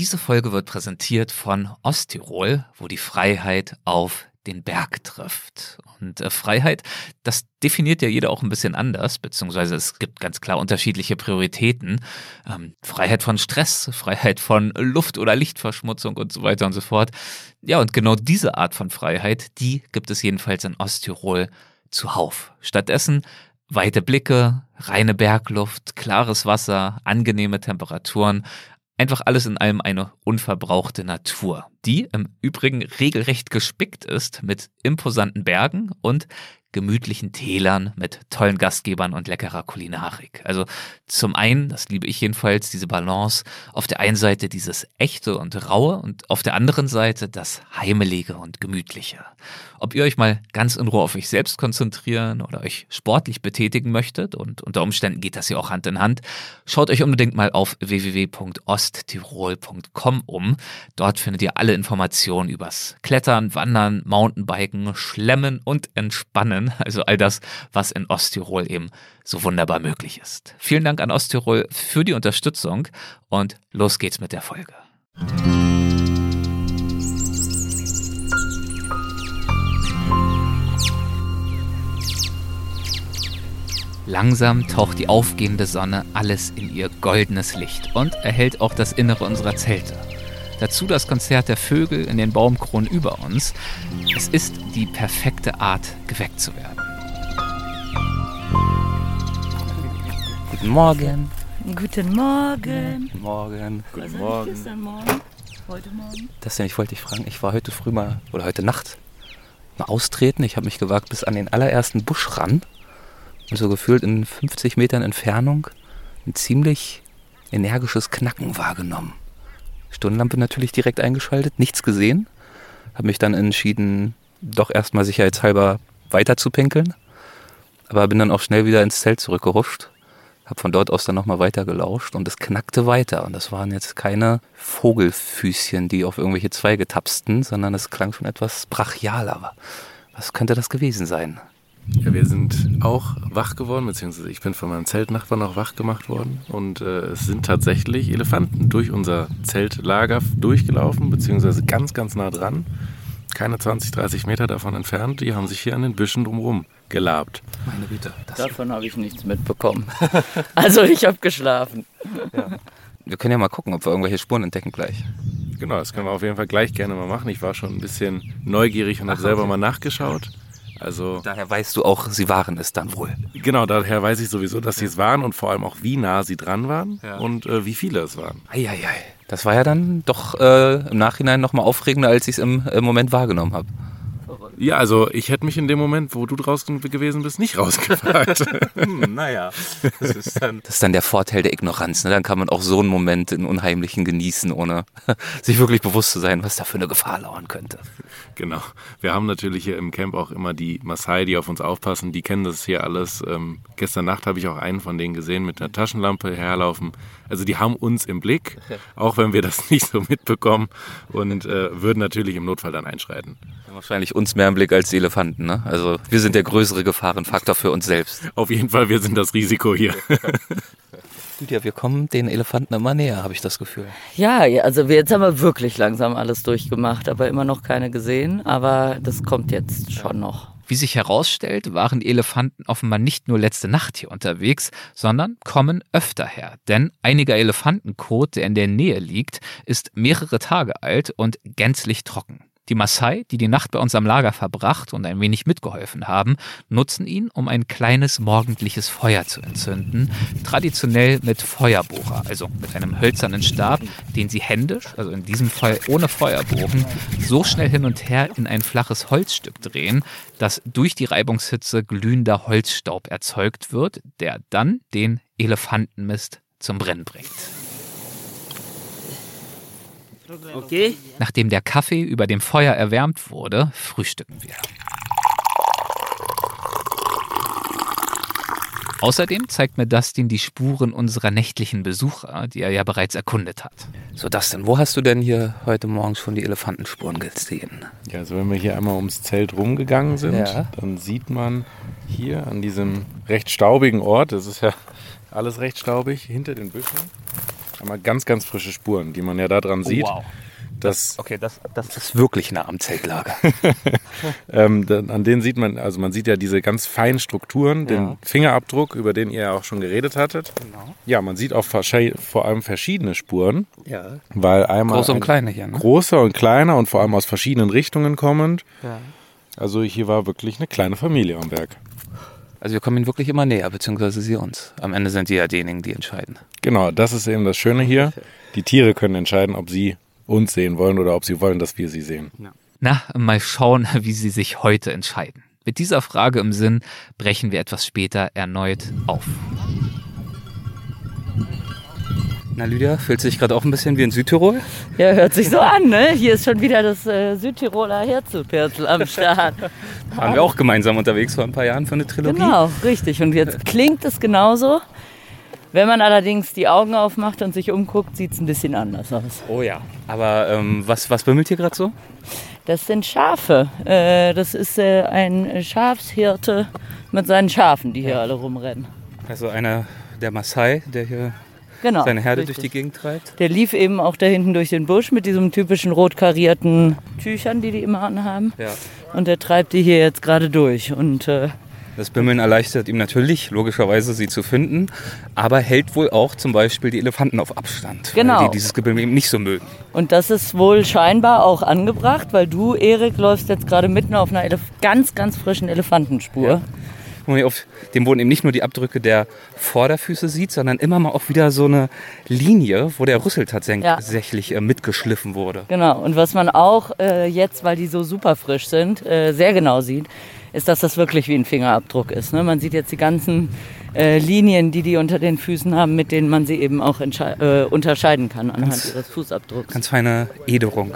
Diese Folge wird präsentiert von Osttirol, wo die Freiheit auf den Berg trifft. Und äh, Freiheit, das definiert ja jeder auch ein bisschen anders, beziehungsweise es gibt ganz klar unterschiedliche Prioritäten. Ähm, Freiheit von Stress, Freiheit von Luft- oder Lichtverschmutzung und so weiter und so fort. Ja, und genau diese Art von Freiheit, die gibt es jedenfalls in Osttirol zuhauf. Stattdessen weite Blicke, reine Bergluft, klares Wasser, angenehme Temperaturen, Einfach alles in allem eine unverbrauchte Natur, die im Übrigen regelrecht gespickt ist mit imposanten Bergen und gemütlichen Tälern mit tollen Gastgebern und leckerer Kulinarik. Also zum einen, das liebe ich jedenfalls, diese Balance, auf der einen Seite dieses echte und raue und auf der anderen Seite das heimelige und gemütliche. Ob ihr euch mal ganz in Ruhe auf euch selbst konzentrieren oder euch sportlich betätigen möchtet und unter Umständen geht das ja auch Hand in Hand, schaut euch unbedingt mal auf www.osttirol.com um. Dort findet ihr alle Informationen übers Klettern, Wandern, Mountainbiken, Schlemmen und Entspannen lernen. Also all das, was in Osttirol eben so wunderbar möglich ist. Vielen Dank an Osttirol für die Unterstützung und los geht's mit der Folge. Langsam taucht die aufgehende Sonne alles in ihr goldenes Licht und erhält auch das Innere unserer Zelte. Dazu das Konzert der Vögel in den Baumkronen über uns. Es ist die perfekte Art, geweckt zu werden. Guten Morgen. Guten Morgen. Guten Morgen. Guten Morgen. Gestern Morgen. Heute Morgen. Das denn, ich wollte dich fragen, ich war heute früh mal, oder heute Nacht, mal austreten. Ich habe mich gewagt bis an den allerersten Busch ran. Und so gefühlt in 50 Metern Entfernung ein ziemlich energisches Knacken wahrgenommen. Stundenlampe natürlich direkt eingeschaltet, nichts gesehen. Habe mich dann entschieden, doch erstmal sicherheitshalber weiter zu pinkeln. Aber bin dann auch schnell wieder ins Zelt zurückgehuscht. Habe von dort aus dann nochmal weiter gelauscht und es knackte weiter. Und das waren jetzt keine Vogelfüßchen, die auf irgendwelche Zweige tapsten, sondern es klang schon etwas brachialer. Was könnte das gewesen sein? Ja, wir sind auch wach geworden, beziehungsweise ich bin von meinem Zeltnachbarn auch wach gemacht worden. Und äh, es sind tatsächlich Elefanten durch unser Zeltlager durchgelaufen, beziehungsweise ganz, ganz nah dran. Keine 20, 30 Meter davon entfernt. Die haben sich hier an den Büschen drumherum gelabt. Meine Güte. Davon habe ich nichts mitbekommen. also ich habe geschlafen. Ja. Wir können ja mal gucken, ob wir irgendwelche Spuren entdecken gleich. Genau, das können wir auf jeden Fall gleich gerne mal machen. Ich war schon ein bisschen neugierig und habe selber mal nachgeschaut. Also daher weißt du auch, sie waren es dann wohl. Genau, daher weiß ich sowieso, dass sie es waren und vor allem auch, wie nah sie dran waren ja. und äh, wie viele es waren. Eieiei. Das war ja dann doch äh, im Nachhinein nochmal aufregender, als ich es im, im Moment wahrgenommen habe. Ja, also ich hätte mich in dem Moment, wo du draußen gewesen bist, nicht rausgefragt. hm, naja, das ist, dann das ist dann der Vorteil der Ignoranz. Ne? Dann kann man auch so einen Moment in Unheimlichen genießen, ohne sich wirklich bewusst zu sein, was da für eine Gefahr lauern könnte. Genau. Wir haben natürlich hier im Camp auch immer die Maasai, die auf uns aufpassen. Die kennen das hier alles. Ähm, gestern Nacht habe ich auch einen von denen gesehen mit einer Taschenlampe herlaufen. Also die haben uns im Blick, auch wenn wir das nicht so mitbekommen und äh, würden natürlich im Notfall dann einschreiten. Wahrscheinlich uns mehr im Blick als die Elefanten. Ne? Also wir sind der größere Gefahrenfaktor für uns selbst. Auf jeden Fall, wir sind das Risiko hier. Ja, wir kommen den Elefanten immer näher, habe ich das Gefühl. Ja, also jetzt haben wir wirklich langsam alles durchgemacht, aber immer noch keine gesehen. Aber das kommt jetzt schon noch. Wie sich herausstellt, waren die Elefanten offenbar nicht nur letzte Nacht hier unterwegs, sondern kommen öfter her. Denn einiger Elefantenkot, der in der Nähe liegt, ist mehrere Tage alt und gänzlich trocken. Die Maasai, die die Nacht bei uns am Lager verbracht und ein wenig mitgeholfen haben, nutzen ihn, um ein kleines morgendliches Feuer zu entzünden. Traditionell mit Feuerbohrer, also mit einem hölzernen Stab, den sie händisch, also in diesem Fall ohne Feuerbogen, so schnell hin und her in ein flaches Holzstück drehen, dass durch die Reibungshitze glühender Holzstaub erzeugt wird, der dann den Elefantenmist zum Brennen bringt. Okay. Nachdem der Kaffee über dem Feuer erwärmt wurde, frühstücken wir. Außerdem zeigt mir Dustin die Spuren unserer nächtlichen Besucher, die er ja bereits erkundet hat. So, Dustin, wo hast du denn hier heute Morgen schon die Elefantenspuren gesehen? Ja, also wenn wir hier einmal ums Zelt rumgegangen sind, ja. dann sieht man hier an diesem recht staubigen Ort, das ist ja alles recht staubig, hinter den Büschen, Einmal ganz, ganz frische Spuren, die man ja da dran sieht. Oh, wow. Das, Okay, das, das ist wirklich nah am Zeltlager. ähm, an denen sieht man, also man sieht ja diese ganz feinen Strukturen, den Ja. Fingerabdruck, über den ihr ja auch schon geredet hattet. Genau. Ja, man sieht auch vor allem verschiedene Spuren, Ja. weil einmal Große und ein- kleine hier, ne? großer und kleiner und vor allem aus verschiedenen Richtungen kommend. Ja. Also hier war wirklich eine kleine Familie am Berg. Also wir kommen ihnen wirklich immer näher, beziehungsweise sie uns. Am Ende sind die ja diejenigen, die entscheiden. Genau, das ist eben das Schöne hier. Die Tiere können entscheiden, ob sie uns sehen wollen oder ob sie wollen, dass wir sie sehen. Na, mal schauen, wie sie sich heute entscheiden. Mit dieser Frage im Sinn brechen wir etwas später erneut auf. Na Lydia, fühlt sich gerade auch ein bisschen wie in Südtirol? Ja, hört sich so an, ne? Hier ist schon wieder das äh, Südtiroler Herzupirzel am Start. Waren wir auch gemeinsam unterwegs vor ein paar Jahren für eine Trilogie? Genau, richtig. Und jetzt klingt es genauso. Wenn man allerdings die Augen aufmacht und sich umguckt, sieht es ein bisschen anders aus. Oh ja. Aber ähm, was, was bimmelt hier gerade so? Das sind Schafe. Äh, das ist äh, ein Schafshirte mit seinen Schafen, die hier alle rumrennen. Also einer der Maasai, der hier Genau. seine Herde richtig. durch die Gegend treibt. Der lief eben auch da hinten durch den Busch mit diesem typischen rot karierten Tüchern, die die immer anhaben. Ja. Und der treibt die hier jetzt gerade durch. Und äh, Das Bimmeln erleichtert ihm natürlich, logischerweise, sie zu finden, aber hält wohl auch zum Beispiel die Elefanten auf Abstand, Genau. die dieses Gebimmel eben nicht so mögen. Und das ist wohl scheinbar auch angebracht, weil du, Erik, läufst jetzt gerade mitten auf einer Elef ganz, ganz frischen Elefantenspur. Ja. Wo man auf dem Boden eben nicht nur die Abdrücke der Vorderfüße sieht, sondern immer mal auch wieder so eine Linie, wo der Rüssel tatsächlich äh, mitgeschliffen wurde. Genau. Und was man auch äh, jetzt, weil die so super frisch sind, äh, sehr genau sieht, ist, dass das wirklich wie ein Fingerabdruck ist. Ne? Man sieht jetzt die ganzen äh, Linien, die die unter den Füßen haben, mit denen man sie eben auch äh, unterscheiden kann anhand Ganz- ihres Fußabdrucks. Ganz feine Ederung.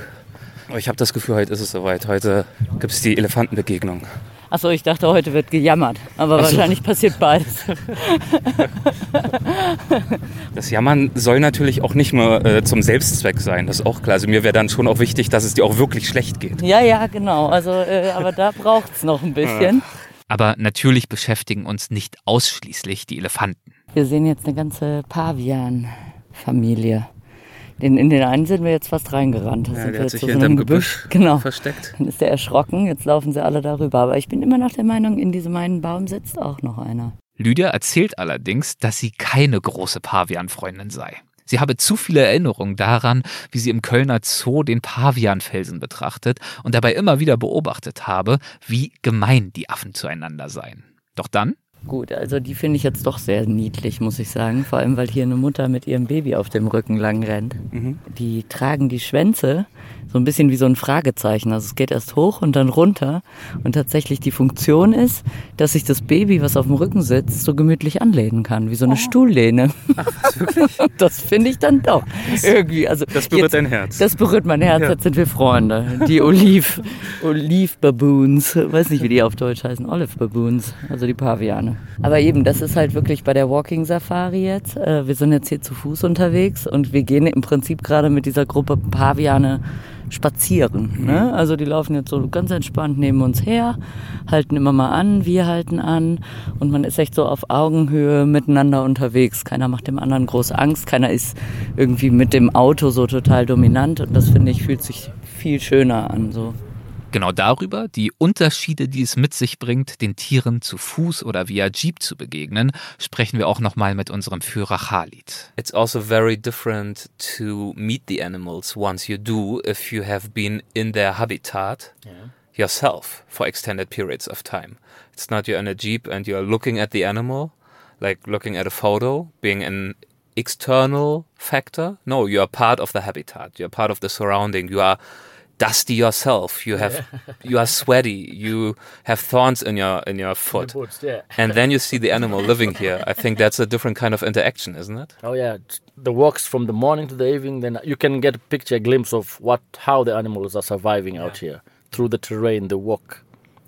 Aber ich habe das Gefühl, heute ist es soweit. Heute gibt es die Elefantenbegegnung. Achso, ich dachte, heute wird gejammert. Aber so. wahrscheinlich passiert beides. Das Jammern soll natürlich auch nicht nur äh, zum Selbstzweck sein, das ist auch klar. Also mir wäre dann schon auch wichtig, dass es dir auch wirklich schlecht geht. Ja, ja, genau. Also, äh, aber da braucht es noch ein bisschen. Aber natürlich beschäftigen uns nicht ausschließlich die Elefanten. Wir sehen jetzt eine ganze Pavian-Familie. In, in den einen sind wir jetzt fast reingerannt. Da Ja, sind der wir hat jetzt sich so hinterm einem Gebüsch Genau. versteckt. Dann ist der erschrocken. Jetzt laufen sie alle darüber. Aber ich bin immer noch der Meinung, in diesem einen Baum sitzt auch noch einer. Lydia erzählt allerdings, dass sie keine große Pavianfreundin sei. Sie habe zu viele Erinnerungen daran, wie sie im Kölner Zoo den Pavianfelsen betrachtet und dabei immer wieder beobachtet habe, wie gemein die Affen zueinander seien. Doch dann Gut, also die finde ich jetzt doch sehr niedlich, muss ich sagen. Vor allem, weil hier eine Mutter mit ihrem Baby auf dem Rücken lang rennt. Mhm. Die tragen die Schwänze so ein bisschen wie so ein Fragezeichen. Also es geht erst hoch und dann runter. Und tatsächlich die Funktion ist, dass sich das Baby, was auf dem Rücken sitzt, so gemütlich anlehnen kann, wie so eine Stuhllehne. das finde ich dann doch irgendwie. Also Das berührt jetzt- dein Herz. Das berührt mein Herz, Ja. jetzt sind wir Freunde. Die Oliv, Oliv Baboons, weiß nicht, wie die auf Deutsch heißen, Olive Baboons, also die Paviane. Aber eben, das ist halt wirklich bei der Walking Safari jetzt. Äh, Wir sind jetzt hier zu Fuß unterwegs und wir gehen im Prinzip gerade mit dieser Gruppe Paviane spazieren. Ne? Also die laufen jetzt so ganz entspannt neben uns her, halten immer mal an, wir halten an und man ist echt so auf Augenhöhe miteinander unterwegs. Keiner macht dem anderen große Angst, keiner ist irgendwie mit dem Auto so total dominant und das finde ich fühlt sich viel schöner an. So. Genau darüber, die Unterschiede, die es mit sich bringt, den Tieren zu Fuß oder via Jeep zu begegnen, sprechen wir auch nochmal mit unserem Führer Khalid. It's also very different to meet the animals once you do if you have been in their habitat yourself for extended periods of time. It's not you're in a jeep and you're looking at the animal, like looking at a photo, being an external factor. No, you are part of the habitat. You're part of the surrounding. You are dusty yourself. You have you are sweaty. You have thorns in your in your foot. Boots, yeah. And then you see the animal living here. I think that's a different kind of interaction, isn't it? Oh yeah, the walks from the morning to the evening. Then you can get a picture, a glimpse of what how the animals are surviving out here through the terrain, the walk,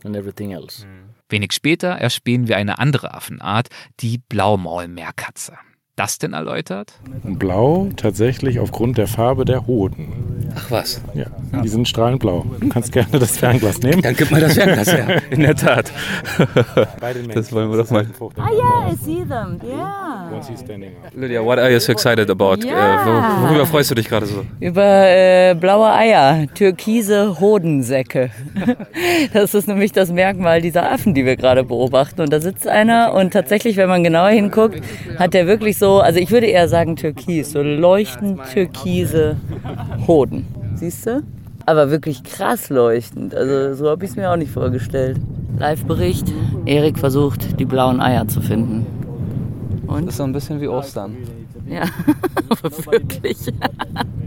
and everything else. Mm. Wenig später erspähen wir eine andere Affenart, die Blaumaulmeerkatze. Das denn erläutert? Blau tatsächlich aufgrund der Farbe der Hoden. Ach was. Ja, die sind strahlend blau. Du kannst gerne das Fernglas nehmen. Dann gib mal das Fernglas her. In der Tat. Bei den Das wollen wir doch mal. Ah yeah, I see them. Yeah. Lydia, what are you so excited about? Ja. Äh, wor- worüber freust du dich gerade so? Über äh, blaue Eier, türkise Hodensäcke. Das ist nämlich das Merkmal dieser Affen, die wir gerade beobachten. Und da sitzt einer und tatsächlich, wenn man genauer hinguckt, hat der wirklich so, also ich würde eher sagen türkis, so leuchtend türkise Hoden. Siehst du? Aber wirklich krass leuchtend. Also so habe ich es mir auch nicht vorgestellt. Live-Bericht. Erik versucht, die blauen Eier zu finden. Das ist so ein bisschen wie Ostern. Ja, aber wirklich.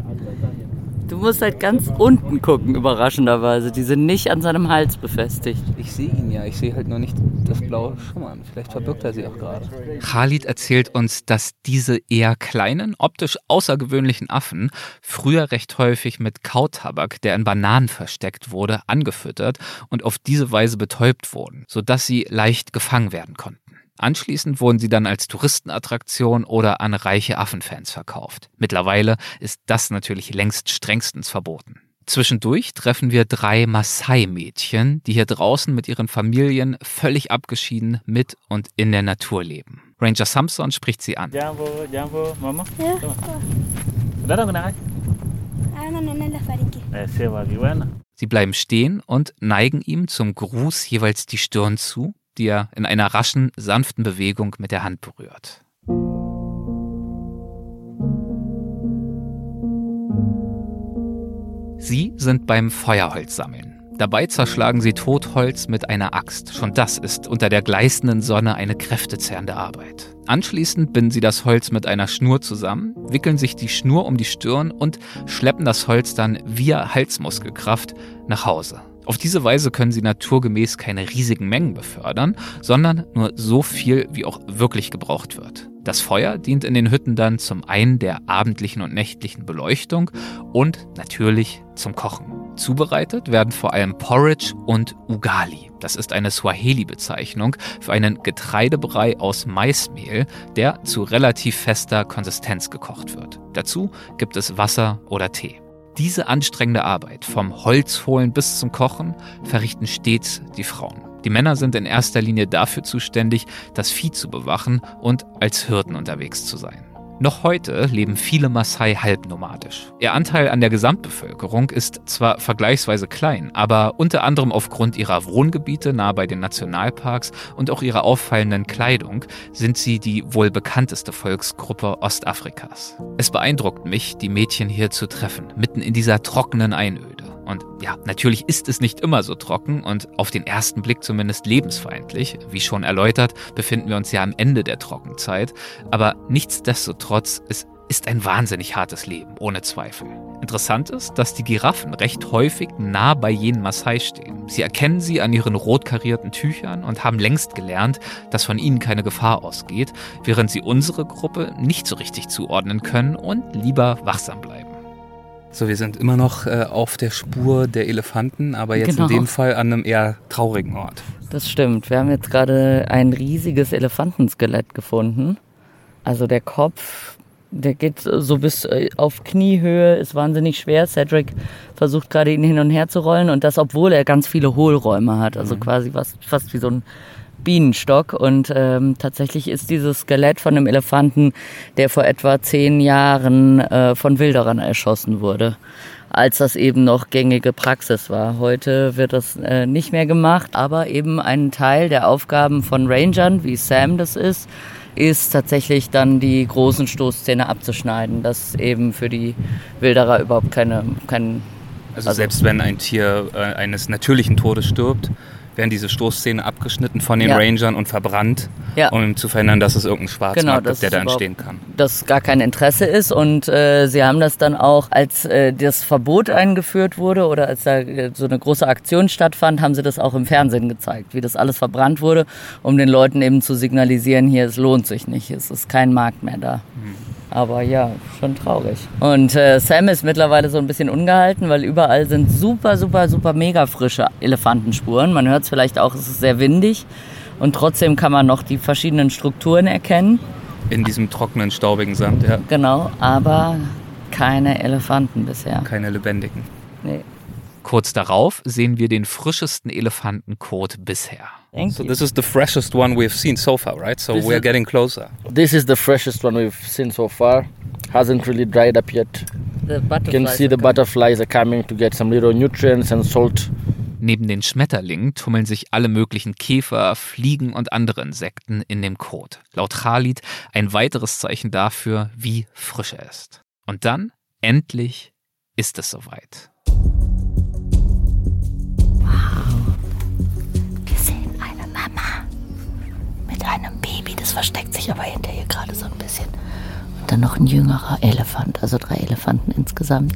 Du musst halt ganz unten gucken, überraschenderweise. Die sind nicht an seinem Hals befestigt. Ich sehe ihn ja, ich sehe halt nur nicht das blaue Schummern. Vielleicht verbirgt er sie auch gerade. Khalid erzählt uns, dass diese eher kleinen, optisch außergewöhnlichen Affen früher recht häufig mit Kautabak, der in Bananen versteckt wurde, angefüttert und auf diese Weise betäubt wurden, sodass sie leicht gefangen werden konnten. Anschließend wurden sie dann als Touristenattraktion oder an reiche Affenfans verkauft. Mittlerweile ist das natürlich längst strengstens verboten. Zwischendurch treffen wir drei Maasai-Mädchen, die hier draußen mit ihren Familien völlig abgeschieden mit und in der Natur leben. Ranger Samson spricht sie an. Jambo, jambo, mama. Sie bleiben stehen und neigen ihm zum Gruß jeweils die Stirn zu, die er in einer raschen, sanften Bewegung mit der Hand berührt. Sie sind beim Feuerholz sammeln. Dabei zerschlagen sie Totholz mit einer Axt. Schon das ist unter der gleißenden Sonne eine kräftezehrende Arbeit. Anschließend binden sie das Holz mit einer Schnur zusammen, wickeln sich die Schnur um die Stirn und schleppen das Holz dann via Halsmuskelkraft nach Hause. Auf diese Weise können sie naturgemäß keine riesigen Mengen befördern, sondern nur so viel, wie auch wirklich gebraucht wird. Das Feuer dient in den Hütten dann zum einen der abendlichen und nächtlichen Beleuchtung und natürlich zum Kochen. Zubereitet werden vor allem Porridge und Ugali. Das ist eine Swahili-Bezeichnung für einen Getreidebrei aus Maismehl, der zu relativ fester Konsistenz gekocht wird. Dazu gibt es Wasser oder Tee. Diese anstrengende Arbeit, vom Holzholen bis zum Kochen, verrichten stets die Frauen. Die Männer sind in erster Linie dafür zuständig, das Vieh zu bewachen und als Hirten unterwegs zu sein. Noch heute leben viele Maasai halbnomadisch. Ihr Anteil an der Gesamtbevölkerung ist zwar vergleichsweise klein, aber unter anderem aufgrund ihrer Wohngebiete nahe bei den Nationalparks und auch ihrer auffallenden Kleidung sind sie die wohl bekannteste Volksgruppe Ostafrikas. Es beeindruckt mich, die Mädchen hier zu treffen, mitten in dieser trockenen Einöde. Und ja, natürlich ist es nicht immer so trocken und auf den ersten Blick zumindest lebensfeindlich. Wie schon erläutert, befinden wir uns ja am Ende der Trockenzeit. Aber nichtsdestotrotz, es ist ein wahnsinnig hartes Leben, ohne Zweifel. Interessant ist, dass die Giraffen recht häufig nah bei jenen Maasai stehen. Sie erkennen sie an ihren rot karierten Tüchern und haben längst gelernt, dass von ihnen keine Gefahr ausgeht, während sie unsere Gruppe nicht so richtig zuordnen können und lieber wachsam bleiben. So, wir sind immer noch äh, auf der Spur der Elefanten, aber jetzt Genau. in dem Fall an einem eher traurigen Ort. Das stimmt. Wir haben jetzt gerade ein riesiges Elefantenskelett gefunden. Also der Kopf, der geht so bis äh, auf Kniehöhe, ist wahnsinnig schwer. Cedric versucht gerade ihn hin und her zu rollen und das, obwohl er ganz viele Hohlräume hat. Also quasi was, fast wie so ein Bienenstock. Und ähm, tatsächlich ist dieses Skelett von einem Elefanten, der vor etwa zehn Jahren äh, von Wilderern erschossen wurde als das eben noch gängige Praxis war. Heute wird das äh, nicht mehr gemacht, aber eben ein Teil der Aufgaben von Rangern, wie Sam das ist, ist tatsächlich dann die großen Stoßzähne abzuschneiden, dass eben für die Wilderer überhaupt keine, kein Also, selbst wenn ein Tier äh, eines natürlichen Todes stirbt, werden diese Stoßzähne abgeschnitten von den Ja. Rangern und verbrannt, Ja. um zu verhindern, dass es irgendeinen Schwarzmarkt Genau, gibt, der da entstehen kann. das gar kein Interesse ist. Und äh, sie haben das dann auch, als äh, das Verbot eingeführt wurde oder als da äh, so eine große Aktion stattfand, haben sie das auch im Fernsehen gezeigt, wie das alles verbrannt wurde, um den Leuten eben zu signalisieren, hier, es lohnt sich nicht, es ist kein Markt mehr da. Aber ja, schon traurig. Und äh, Sam ist mittlerweile so ein bisschen ungehalten, weil überall sind super, super, super mega frische Elefantenspuren. Man hört es vielleicht auch, es ist sehr windig. Und trotzdem kann man noch die verschiedenen Strukturen erkennen. In diesem trockenen, staubigen Sand, ja. Genau, aber keine Elefanten bisher. Keine lebendigen. Nee. Kurz darauf sehen wir den frischesten Elefantenkot bisher. Thank So you. this is the freshest one we've seen so far, right? So This we're is- getting closer. This is the freshest one we've seen so far. Hasn't really dried up yet. The You can see the coming. butterflies are coming to get some little nutrients and salt. Neben den Schmetterlingen tummeln sich alle möglichen Käfer, Fliegen und andere Insekten in dem Kot. Laut Khalid ein weiteres Zeichen dafür, wie frisch er ist. Und dann, endlich, ist es soweit. Mit einem Baby, das versteckt sich aber hinter ihr gerade so ein bisschen. Und dann noch ein jüngerer Elefant, also drei Elefanten insgesamt.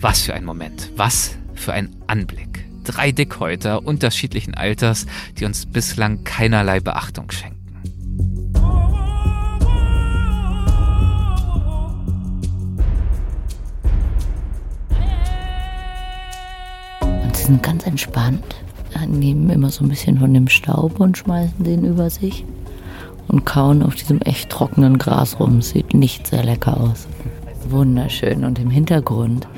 Was für ein Moment, was für ein Anblick. Drei Dickhäuter unterschiedlichen Alters, die uns bislang keinerlei Beachtung schenken. Und sie sind ganz entspannt, nehmen immer so ein bisschen von dem Staub und schmeißen den über sich und kauen auf diesem echt trockenen Gras rum. Sieht nicht sehr lecker aus. Wunderschön. Und im Hintergrund,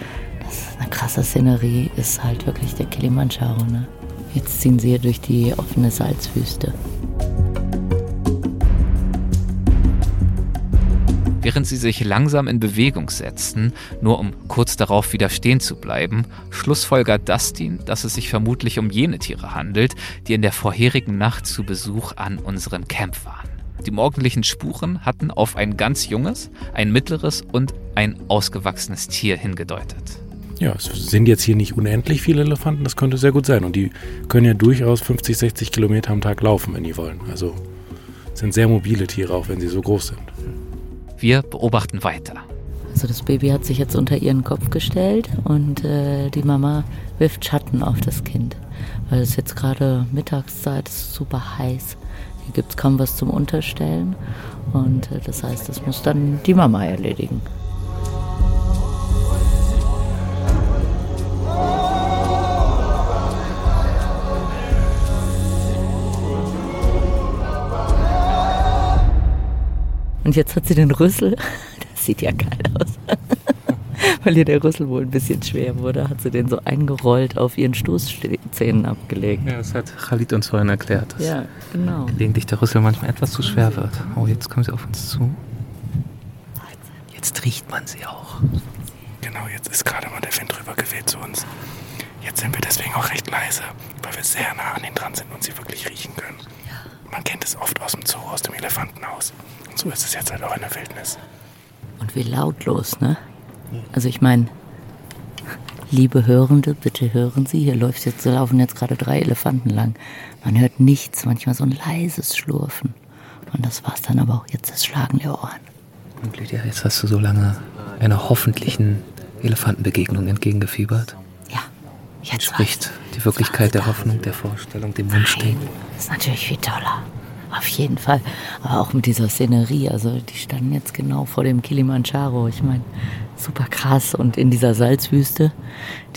das ist eine krasse Szenerie, ist halt wirklich der Kilimanjaro. Ne? Jetzt ziehen sie hier durch die offene Salzwüste. Während sie sich langsam in Bewegung setzen, nur um kurz darauf wieder stehen zu bleiben, schlussfolgert Dustin, dass es sich vermutlich um jene Tiere handelt, die in der vorherigen Nacht zu Besuch an unserem Camp waren. Die morgendlichen Spuren hatten auf ein ganz junges, ein mittleres und ein ausgewachsenes Tier hingedeutet. Ja, es sind jetzt hier nicht unendlich viele Elefanten, das könnte sehr gut sein. Und die können ja durchaus 50, 60 Kilometer am Tag laufen, wenn die wollen. Also sind sehr mobile Tiere, auch wenn sie so groß sind. Wir beobachten weiter. Also das Baby hat sich jetzt unter ihren Kopf gestellt und äh, die Mama wirft Schatten auf das Kind. Weil es jetzt gerade Mittagszeit ist, super heiß. Hier gibt es kaum was zum Unterstellen. Und äh, das heißt, das muss dann die Mama erledigen. Und jetzt hat sie den Rüssel. Das sieht ja geil aus. Weil ihr der Rüssel wohl ein bisschen schwer wurde, hat sie den so eingerollt auf ihren Stoßzähnen abgelegt. Ja, das hat Khalid uns vorhin erklärt, dass Ja, genau. gelegentlich der Rüssel manchmal etwas zu schwer wird. Oh, jetzt kommen sie auf uns zu. Jetzt riecht man sie auch. Genau, jetzt ist gerade mal der Wind drüber geweht zu uns. Jetzt sind wir deswegen auch recht leise, weil wir sehr nah an ihnen dran sind und sie wirklich riechen können. Man kennt es oft aus dem Zoo, aus dem Elefantenhaus. Und so ist es jetzt halt auch in der Wildnis. Und wie lautlos, ne? Also ich meine, liebe Hörende, bitte hören Sie, hier läuft jetzt, laufen jetzt gerade drei Elefanten lang. Man hört nichts, manchmal so ein leises Schlurfen. Und das war's dann aber auch jetzt das Schlagen der Ohren. Und Lydia, jetzt hast du so lange einer hoffentlichen Elefantenbegegnung entgegengefiebert. Jetzt Spricht die Wirklichkeit der Hoffnung, der Vorstellung, dem Wunschdenken. Das ist natürlich viel toller. Auf jeden Fall. Aber auch mit dieser Szenerie. Also die standen jetzt genau vor dem Kilimanjaro. Ich meine, super krass. Und in dieser Salzwüste,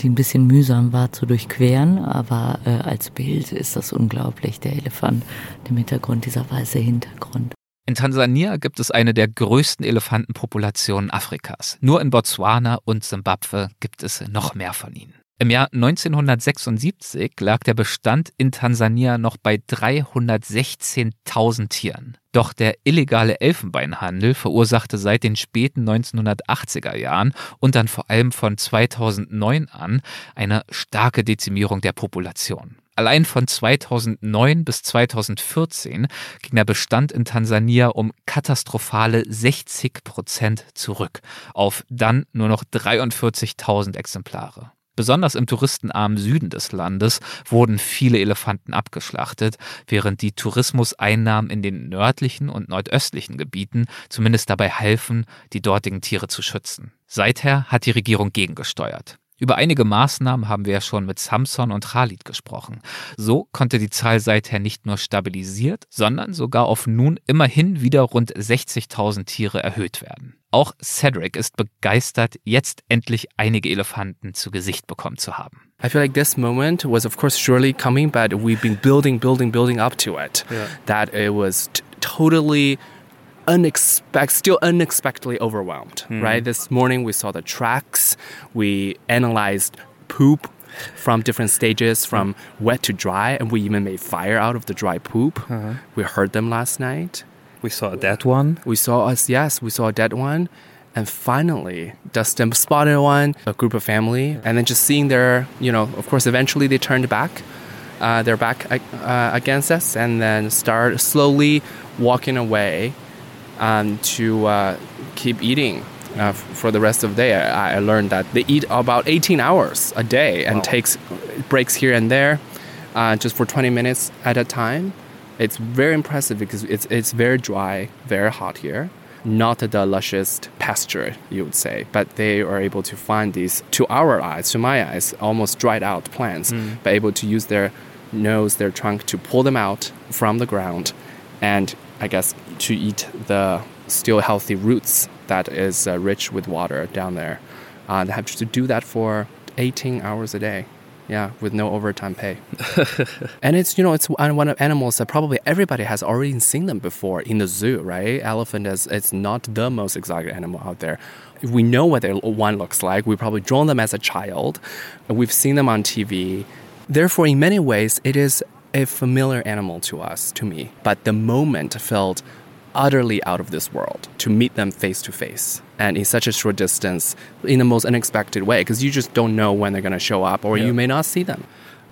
die ein bisschen mühsam war zu durchqueren. Aber äh, als Bild ist das unglaublich. Der Elefant, im Hintergrund, dieser weiße Hintergrund. In Tansania gibt es eine der größten Elefantenpopulationen Afrikas. Nur in Botswana und Simbabwe gibt es noch mehr von ihnen. Im Jahr 1976 lag der Bestand in Tansania noch bei 316.000 Tieren. Doch der illegale Elfenbeinhandel verursachte seit den späten 1980er Jahren und dann vor allem von 2009 an eine starke Dezimierung der Population. Allein von 2009 bis 2014 ging der Bestand in Tansania um katastrophale 60 Prozent zurück, auf dann nur noch 43.000 Exemplare. Besonders im touristenarmen Süden des Landes wurden viele Elefanten abgeschlachtet, während die Tourismuseinnahmen in den nördlichen und nordöstlichen Gebieten zumindest dabei halfen, die dortigen Tiere zu schützen. Seither hat die Regierung gegengesteuert. Über einige Maßnahmen haben wir ja schon mit Samson und Khalid gesprochen. So konnte die Zahl seither nicht nur stabilisiert, sondern sogar auf nun immerhin wieder rund 60.000 Tiere erhöht werden. Auch Cedric ist begeistert, jetzt endlich einige Elefanten zu Gesicht bekommen zu haben. I feel like this moment was, of course, surely coming, but we've been building, building, building up to it. That it was totally unexpected, still unexpectedly overwhelmed, right? This morning we saw the tracks, we analyzed poop from different stages, from wet to dry, and we even made fire out of the dry poop. We heard them last night. We saw that one. We saw us, yes, we saw a dead one. And finally, Dustin spotted one, a group of family, and then just seeing their, you know, of course, eventually they turned back. Uh, their back uh, against us, and then start slowly walking away um, to uh, keep eating uh, f- for the rest of the day. I, I learned that they eat about 18 hours a day and takes breaks here and there, uh, just for 20 minutes at a time. It's very impressive because it's it's very dry, very hot here. Not the luscious pasture, you would say, but they are able to find these, to our eyes, to my eyes, almost dried out plants, but able to use their nose, their trunk to pull them out from the ground and I guess to eat the still healthy roots that is uh, rich with water down there. Uh, they have to do that for 18 hours a day. Yeah, with no overtime pay. and it's, you know, it's one one of animals that probably everybody has already seen them before in the zoo, right? Elephant is it's not the most exotic animal out there. We know what their one looks like. We probably drawn them as a child. We've seen them on TV. Therefore, in many ways, it is a familiar animal to us, to me. But the moment felt utterly out of this world to meet them face to face and in such a short distance in the most unexpected way because you just don't know when they're going to show up or you may not see them.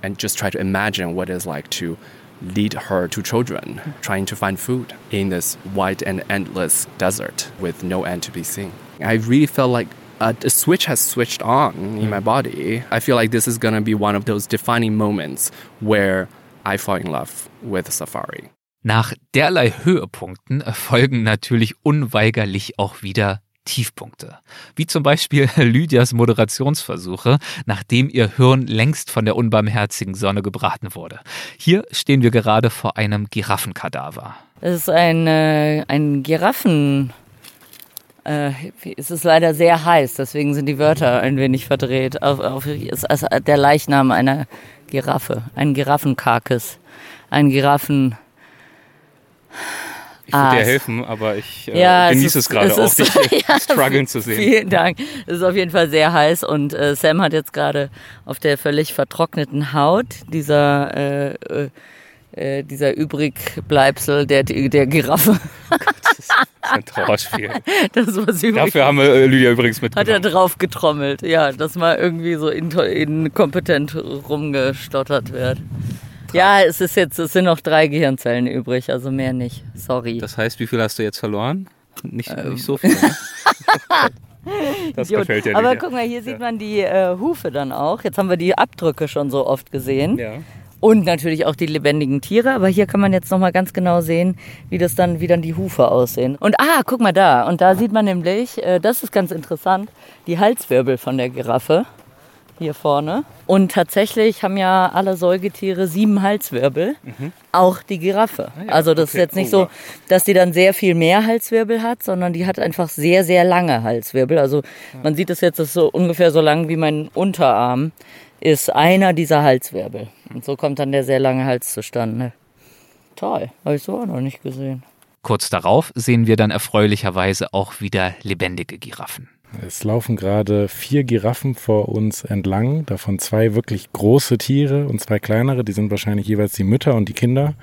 And just try to imagine what it's like to lead her to children trying to find food in this wide and endless desert with no end to be seen. I really felt like a, a switch has switched on in my mm. body. I feel like this is going to be one of those defining moments where i fall in love with safari Nach derlei Höhepunkten folgen natürlich unweigerlich auch wieder Tiefpunkte. Wie zum Beispiel Lydias Moderationsversuche, nachdem ihr Hirn längst von der unbarmherzigen Sonne gebraten wurde. Hier stehen wir gerade vor einem Giraffenkadaver. Es ist ein, äh, ein Giraffen. Äh, es ist leider sehr heiß, deswegen sind die Wörter ein wenig verdreht. Auf, auf, es ist der Leichnam einer Giraffe, ein Giraffenkarkes, ein Giraffen. Ich würde dir es- helfen, aber ich äh, Ja, es genieße es, ist- gerade es auch, ist- dich Ja, strugglen zu sehen. Vielen Dank. Es ist auf jeden Fall sehr heiß und äh, Sam hat jetzt gerade auf der völlig vertrockneten Haut dieser äh, äh, dieser Übrigbleibsel der der Giraffe, Das ist ein Trauerspiel. das was übrig Dafür haben wir äh, Lydia übrigens hat er mitgenommen. drauf getrommelt. Ja, dass mal irgendwie so inkompetent rumgestottert wird. Ja, es ist jetzt, es sind noch drei Gehirnzellen übrig, also mehr nicht. Sorry. Das heißt, wie viel hast du jetzt verloren? Nicht, nicht so viel. Ne? das Idiot. gefällt dir Aber guck mal, hier sieht man die äh, Hufe dann auch. Jetzt haben wir die Abdrücke schon so oft gesehen. Ja. Und natürlich auch die lebendigen Tiere. Aber hier kann man jetzt nochmal ganz genau sehen, wie das dann, wie dann die Hufe aussehen. Und ah, guck mal da. Und da sieht man nämlich, äh, das ist ganz interessant, die Halswirbel von der Giraffe. Hier vorne. Und tatsächlich haben ja alle Säugetiere sieben Halswirbel. Auch die Giraffe. also das ist okay. jetzt nicht Oh, so, dass die dann sehr viel mehr Halswirbel hat, sondern die hat einfach sehr, sehr lange Halswirbel. Also man sieht es jetzt, das ist so ungefähr so lang wie mein Unterarm ist einer dieser Halswirbel. Und so kommt dann der sehr lange Hals zustande. Toll, habe ich so auch noch nicht gesehen. Kurz darauf sehen wir dann erfreulicherweise auch wieder lebendige Giraffen. Es laufen gerade vier Giraffen vor uns entlang, davon zwei wirklich große Tiere und zwei kleinere, die sind wahrscheinlich jeweils die Mütter und die Kinder.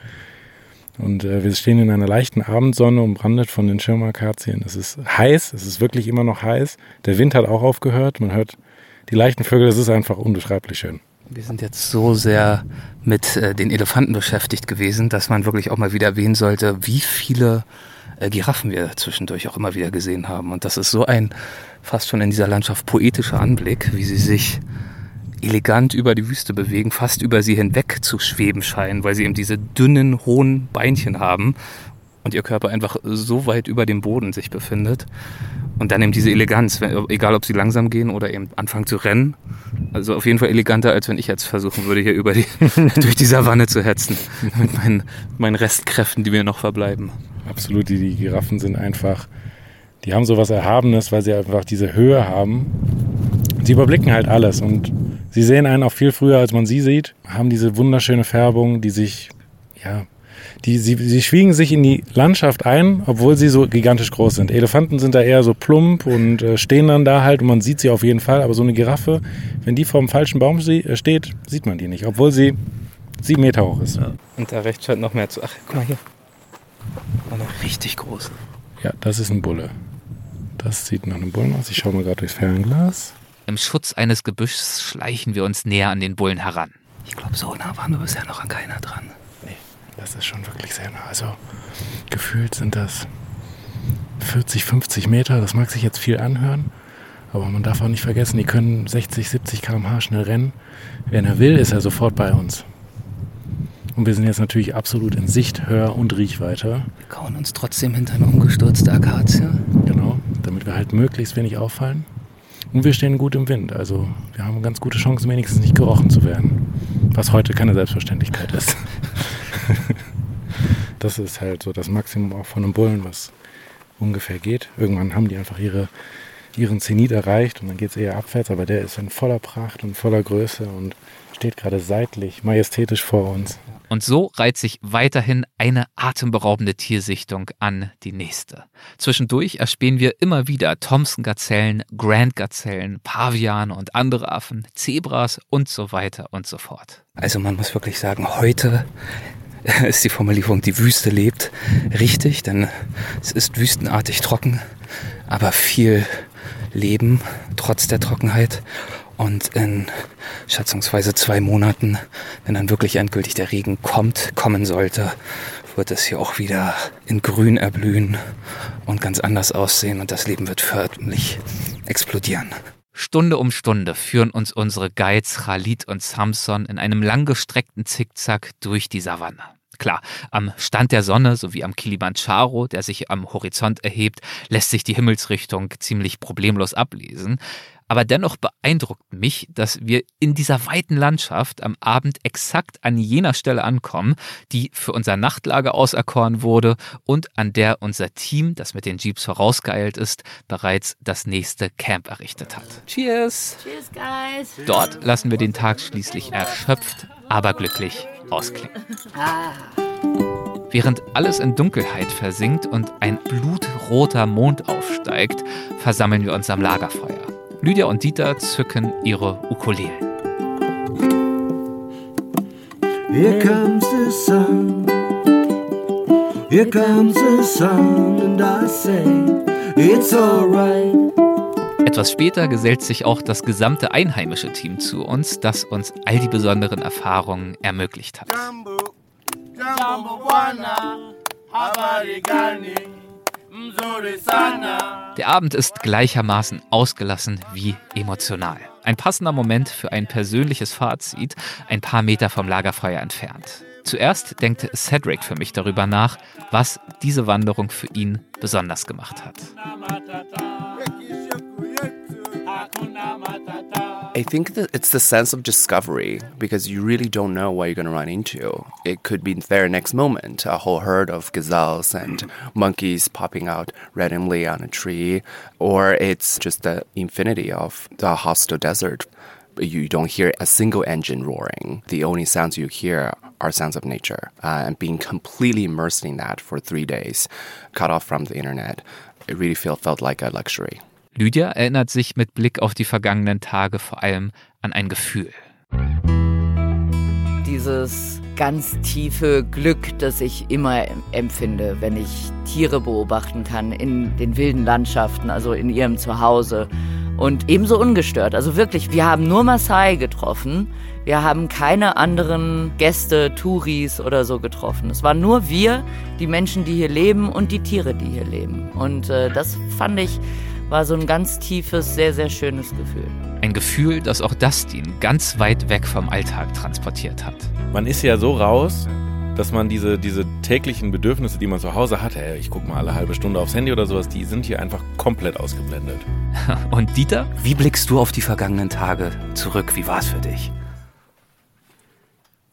Und äh, wir stehen in einer leichten Abendsonne, umrandet von den Schirmakazien. Es ist heiß, es ist wirklich immer noch heiß. Der Wind hat auch aufgehört, man hört die leichten Vögel, es ist einfach unbeschreiblich schön. Wir sind jetzt so sehr mit äh, den Elefanten beschäftigt gewesen, dass man wirklich auch mal wieder erwähnen sollte, wie viele äh, Giraffen wir zwischendurch auch immer wieder gesehen haben. Und das ist so ein fast schon in dieser Landschaft poetischer Anblick, wie sie sich elegant über die Wüste bewegen, fast über sie hinweg zu schweben scheinen, weil sie eben diese dünnen, hohen Beinchen haben und ihr Körper einfach so weit über dem Boden sich befindet. Und dann eben diese Eleganz, egal ob sie langsam gehen oder eben anfangen zu rennen. Also auf jeden Fall eleganter, als wenn ich jetzt versuchen würde, hier über die, durch die Savanne zu hetzen. Mit meinen, meinen Restkräften, die mir noch verbleiben. Absolut, die, Giraffen sind einfach, die haben sowas Erhabenes, weil sie einfach diese Höhe haben. Sie überblicken halt alles und sie sehen einen auch viel früher, als man sie sieht, haben diese wunderschöne Färbung, die sich, ja, die, sie, sie schwiegen sich in die Landschaft ein, obwohl sie so gigantisch groß sind. Elefanten sind da eher so plump und äh, stehen dann da halt und man sieht sie auf jeden Fall. Aber so eine Giraffe, wenn die vor dem falschen Baum sie, äh, steht, sieht man die nicht, obwohl sie sieben Meter hoch ist. Ja. Und da rechts scheint noch mehr zu. Ach, guck mal hier. War noch richtig groß. Ja, das ist ein Bulle. Das sieht nach einem Bullen aus. Ich schaue mal gerade durchs Fernglas. Im Schutz eines Gebüschs schleichen wir uns näher an den Bullen heran. Ich glaube, so nah waren wir bisher noch an keiner dran. Das ist schon wirklich sehr nah. Also gefühlt sind das 40, 50 Meter. Das mag sich jetzt viel anhören. Aber man darf auch nicht vergessen, die können 60, 70 km/h schnell rennen. Wenn er will, ist er sofort bei uns. Und wir sind jetzt natürlich absolut in Sicht, Hör- und Riechweite. Wir kauen uns trotzdem hinter eine umgestürzte Akazie. Genau, damit wir halt möglichst wenig auffallen. Und wir stehen gut im Wind. Also wir haben ganz gute Chancen, wenigstens nicht gerochen zu werden. Was heute keine Selbstverständlichkeit ist. das ist halt so das Maximum auch von einem Bullen, was ungefähr geht. Irgendwann haben die einfach ihre, ihren Zenit erreicht und dann geht es eher abwärts, aber der ist in voller Pracht und voller Größe und steht gerade seitlich, majestätisch vor uns. Und so reiht sich weiterhin eine atemberaubende Tiersichtung an die nächste. Zwischendurch erspähen wir immer wieder Thompson-Gazellen, Grand-Gazellen, Paviane und andere Affen, Zebras und so weiter und so fort. Also man muss wirklich sagen, heute ist die Formulierung, die Wüste lebt, richtig, denn es ist wüstenartig trocken, aber viel Leben trotz der Trockenheit. Und in schätzungsweise zwei Monaten, wenn dann wirklich endgültig der Regen kommt, kommen sollte, wird es hier auch wieder in Grün erblühen und ganz anders aussehen und das Leben wird förmlich explodieren. Stunde um Stunde führen uns unsere Guides Khalid und Samson in einem langgestreckten Zickzack durch die Savanne. Klar, am Stand der Sonne sowie am Kilimanjaro, der sich am Horizont erhebt, lässt sich die Himmelsrichtung ziemlich problemlos ablesen. Aber dennoch beeindruckt mich, dass wir in dieser weiten Landschaft am Abend exakt an jener Stelle ankommen, die für unser Nachtlager auserkoren wurde und an der unser Team, das mit den Jeeps vorausgeeilt ist, bereits das nächste Camp errichtet hat. Cheers! Cheers, guys! Dort lassen wir den Tag schließlich erschöpft, aber glücklich ausklingen. Während alles in Dunkelheit versinkt und ein blutroter Mond aufsteigt, versammeln wir uns am Lagerfeuer. Lydia und Dieter zücken ihre Ukulelen. Here comes the sun. Here comes the sun, and I say it's alright. Etwas später gesellt sich auch das gesamte einheimische Team zu uns, das uns all die besonderen Erfahrungen ermöglicht hat. Der Abend ist gleichermaßen ausgelassen wie emotional. Ein passender Moment für ein persönliches Fazit, ein paar Meter vom Lagerfeuer entfernt. Zuerst denkt Cedric für mich darüber nach, was diese Wanderung für ihn besonders gemacht hat. I think that it's the sense of discovery because you really don't know what you're going to run into. It could be the very next moment a whole herd of gazelles and monkeys popping out randomly on a tree, or it's just the infinity of the hostile desert. You don't hear a single engine roaring. The only sounds you hear are sounds of nature. Uh, and being completely immersed in that for three days, cut off from the internet, it really feel, felt like a luxury. Lydia erinnert sich mit Blick auf die vergangenen Tage vor allem an ein Gefühl. Dieses ganz tiefe Glück, das ich immer empfinde, wenn ich Tiere beobachten kann in den wilden Landschaften, also in ihrem Zuhause. Und ebenso ungestört. Also wirklich, wir haben nur Maasai getroffen. Wir haben keine anderen Gäste, Touris oder so getroffen. Es waren nur wir, die Menschen, die hier leben und die Tiere, die hier leben. Und äh, das fand ich war so ein ganz tiefes, sehr, sehr schönes Gefühl. Ein Gefühl, das auch Dustin ganz weit weg vom Alltag transportiert hat. Man ist ja so raus, dass man diese, diese täglichen Bedürfnisse, die man zu Hause hat, hey, ich gucke mal alle halbe Stunde aufs Handy oder sowas, die sind hier einfach komplett ausgeblendet. Und Dieter? Wie blickst du auf die vergangenen Tage zurück? Wie war es für dich?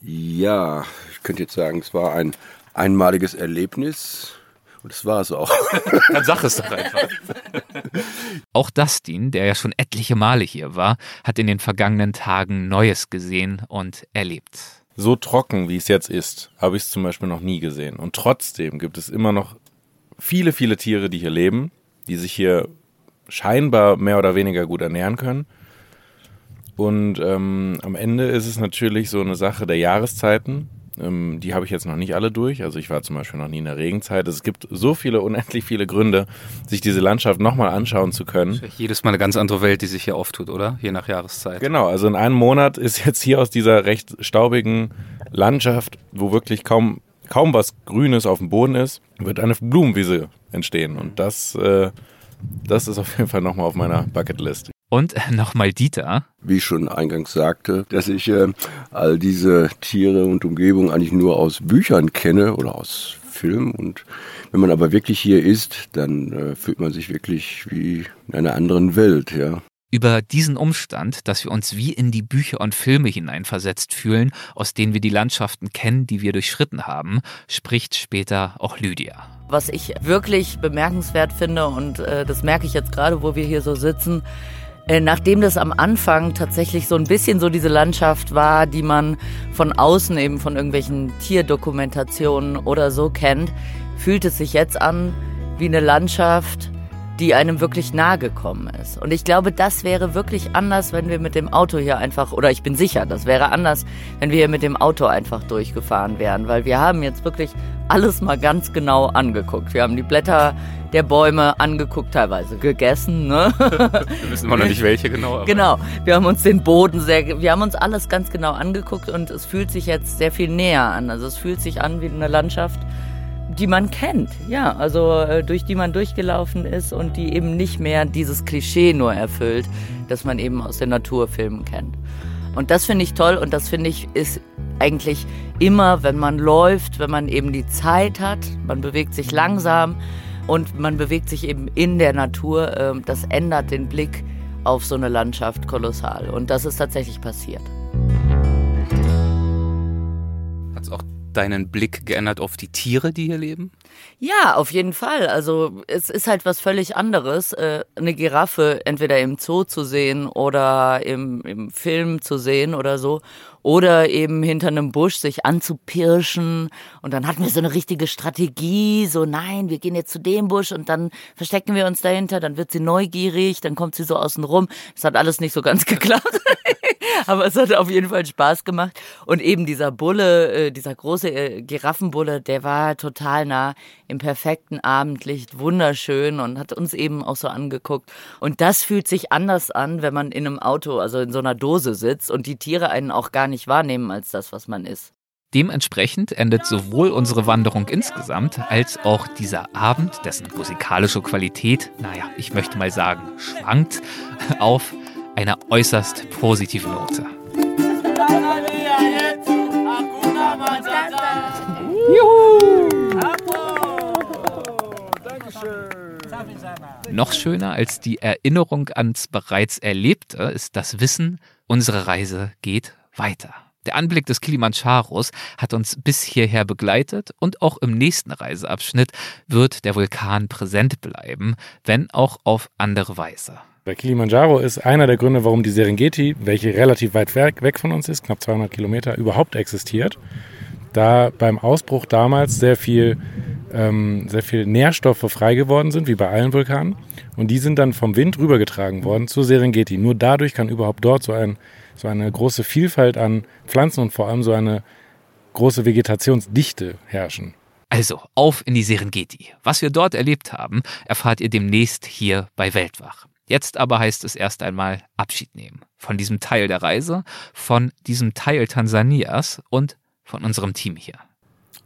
Ja, ich könnte jetzt sagen, es war ein einmaliges Erlebnis. Und das war es auch. Dann sag es doch einfach. Auch Dustin, der ja schon etliche Male hier war, hat in den vergangenen Tagen Neues gesehen und erlebt. so trocken, wie es jetzt ist, habe ich es zum Beispiel noch nie gesehen. Und trotzdem gibt es immer noch viele, viele Tiere, die hier leben, die sich hier scheinbar mehr oder weniger gut ernähren können. Und ähm, am Ende ist es natürlich so eine Sache der Jahreszeiten. Ähm, die habe ich jetzt noch nicht alle durch. Also ich war zum Beispiel noch nie in der Regenzeit. Es gibt so viele, unendlich viele Gründe, sich diese Landschaft nochmal anschauen zu können. Jedes Mal eine ganz andere Welt, die sich hier auftut, oder? Je nach Jahreszeit. Genau, also in einem Monat ist jetzt hier aus dieser recht staubigen Landschaft, wo wirklich kaum, kaum was Grünes auf dem Boden ist, wird eine Blumenwiese entstehen. Und das, äh, das ist auf jeden Fall nochmal auf meiner Bucketlist. Und nochmal Dieter. Wie ich schon eingangs sagte, dass ich äh, all diese Tiere und Umgebung eigentlich nur aus Büchern kenne oder aus Filmen. Und wenn man aber wirklich hier ist, dann äh, fühlt man sich wirklich wie in einer anderen Welt, ja. Über diesen Umstand, dass wir uns wie in die Bücher und Filme hineinversetzt fühlen, aus denen wir die Landschaften kennen, die wir durchschritten haben, spricht später auch Lydia. Was ich wirklich bemerkenswert finde, und äh, das merke ich jetzt gerade, wo wir hier so sitzen, äh, Nachdem das am Anfang tatsächlich so ein bisschen so diese Landschaft war, die man von außen eben von irgendwelchen Tierdokumentationen oder so kennt, fühlt es sich jetzt an wie eine Landschaft, die einem wirklich nahe gekommen ist. Und ich glaube, das wäre wirklich anders, wenn wir mit dem Auto hier einfach, oder ich bin sicher, das wäre anders, wenn wir hier mit dem Auto einfach durchgefahren wären, weil wir haben jetzt wirklich alles mal ganz genau angeguckt. Wir haben die Blätter der Bäume angeguckt, teilweise gegessen. Ne? Wir wissen immer noch nicht welche genau. Genau, wir haben uns den Boden sehr, wir haben uns alles ganz genau angeguckt und es fühlt sich jetzt sehr viel näher an. Also es fühlt sich an wie eine Landschaft, die man kennt, ja, also äh, durch die man durchgelaufen ist und die eben nicht mehr dieses Klischee nur erfüllt, das man eben aus den Naturfilmen kennt. Und das finde ich toll und das finde ich ist eigentlich immer, wenn man läuft, wenn man eben die Zeit hat, man bewegt sich langsam und man bewegt sich eben in der Natur, äh, das ändert den Blick auf so eine Landschaft kolossal. Und das ist tatsächlich passiert. Hat auch deinen Blick geändert auf die Tiere, die hier leben? Ja, auf jeden Fall. Also es ist halt was völlig anderes, äh, eine Giraffe entweder im Zoo zu sehen oder im, im Film zu sehen oder so. Oder eben hinter einem Busch sich anzupirschen. Und dann hatten wir so eine richtige Strategie, so nein, wir gehen jetzt zu dem Busch und dann verstecken wir uns dahinter, dann wird sie neugierig, dann kommt sie so außen rum. Das hat alles nicht so ganz geklappt. Aber es hat auf jeden Fall Spaß gemacht. Und eben dieser Bulle, äh, dieser große äh, Giraffenbulle, der war total nah im perfekten Abendlicht, wunderschön und hat uns eben auch so angeguckt. Und das fühlt sich anders an, wenn man in einem Auto, also in so einer Dose sitzt und die Tiere einen auch gar nicht wahrnehmen als das, was man ist. Dementsprechend endet sowohl unsere Wanderung insgesamt als auch dieser Abend, dessen musikalische Qualität, naja, ich möchte mal sagen, schwankt, auf einer äußerst positiven Note. Noch schöner als die Erinnerung ans bereits Erlebte ist das Wissen, unsere Reise geht weiter. Der Anblick des Kilimandscharos hat uns bis hierher begleitet und auch im nächsten Reiseabschnitt wird der Vulkan präsent bleiben, wenn auch auf andere Weise. Bei Kilimanjaro ist einer der Gründe, warum die Serengeti, welche relativ weit weg von uns ist, knapp 200 Kilometer, überhaupt existiert, da beim Ausbruch damals sehr viel, ähm, sehr viel Nährstoffe frei geworden sind, wie bei allen Vulkanen. Und die sind dann vom Wind rübergetragen worden zur Serengeti. Nur dadurch kann überhaupt dort so, ein, so eine große Vielfalt an Pflanzen und vor allem so eine große Vegetationsdichte herrschen. Also auf in die Serengeti. Was wir dort erlebt haben, erfahrt ihr demnächst hier bei Weltwach. Jetzt aber heißt es erst einmal Abschied nehmen von diesem Teil der Reise, von diesem Teil Tansanias und von unserem Team hier.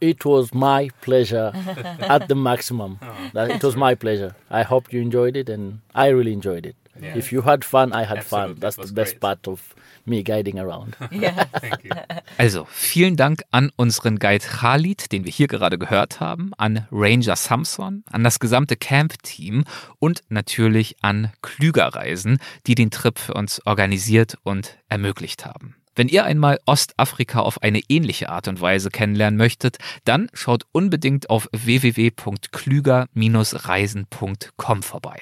It was my pleasure at the maximum. That- It was my pleasure. I hope you enjoyed it, and I really enjoyed it. Yeah. If you had fun, I had Absolutely, fun. That's the best great. part of me guiding around. Also, vielen Dank an unseren Guide Khalid, den wir hier gerade gehört haben, an Ranger Samson, an das gesamte Camp-Team und natürlich an Klügerreisen, die den Trip für uns organisiert und ermöglicht haben. Wenn ihr einmal Ostafrika auf eine ähnliche Art und Weise kennenlernen möchtet, dann schaut unbedingt auf www.klüger-reisen.com vorbei.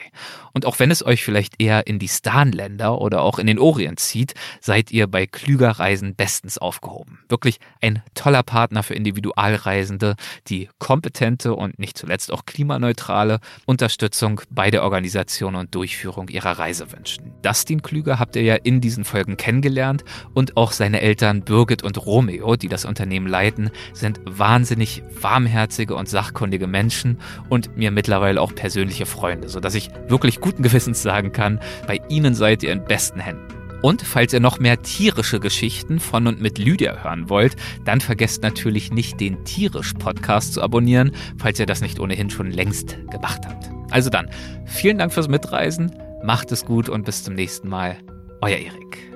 Und auch wenn es euch vielleicht eher in die Stan-Länder oder auch in den Orient zieht, seid ihr bei Klüger Reisen bestens aufgehoben. Wirklich ein toller Partner für Individualreisende, die kompetente und nicht zuletzt auch klimaneutrale Unterstützung bei der Organisation und Durchführung ihrer Reise wünschen. Dustin Klüger habt ihr ja in diesen Folgen kennengelernt und auch seine Eltern Birgit und Romeo, die das Unternehmen leiten, sind wahnsinnig warmherzige und sachkundige Menschen und mir mittlerweile auch persönliche Freunde, sodass ich wirklich guten Gewissens sagen kann, bei ihnen seid ihr in besten Händen. Und falls ihr noch mehr tierische Geschichten von und mit Lydia hören wollt, dann vergesst natürlich nicht den Tierisch-Podcast zu abonnieren, falls ihr das nicht ohnehin schon längst gemacht habt. Also dann, vielen Dank fürs Mitreisen, macht es gut und bis zum nächsten Mal. Euer Erik.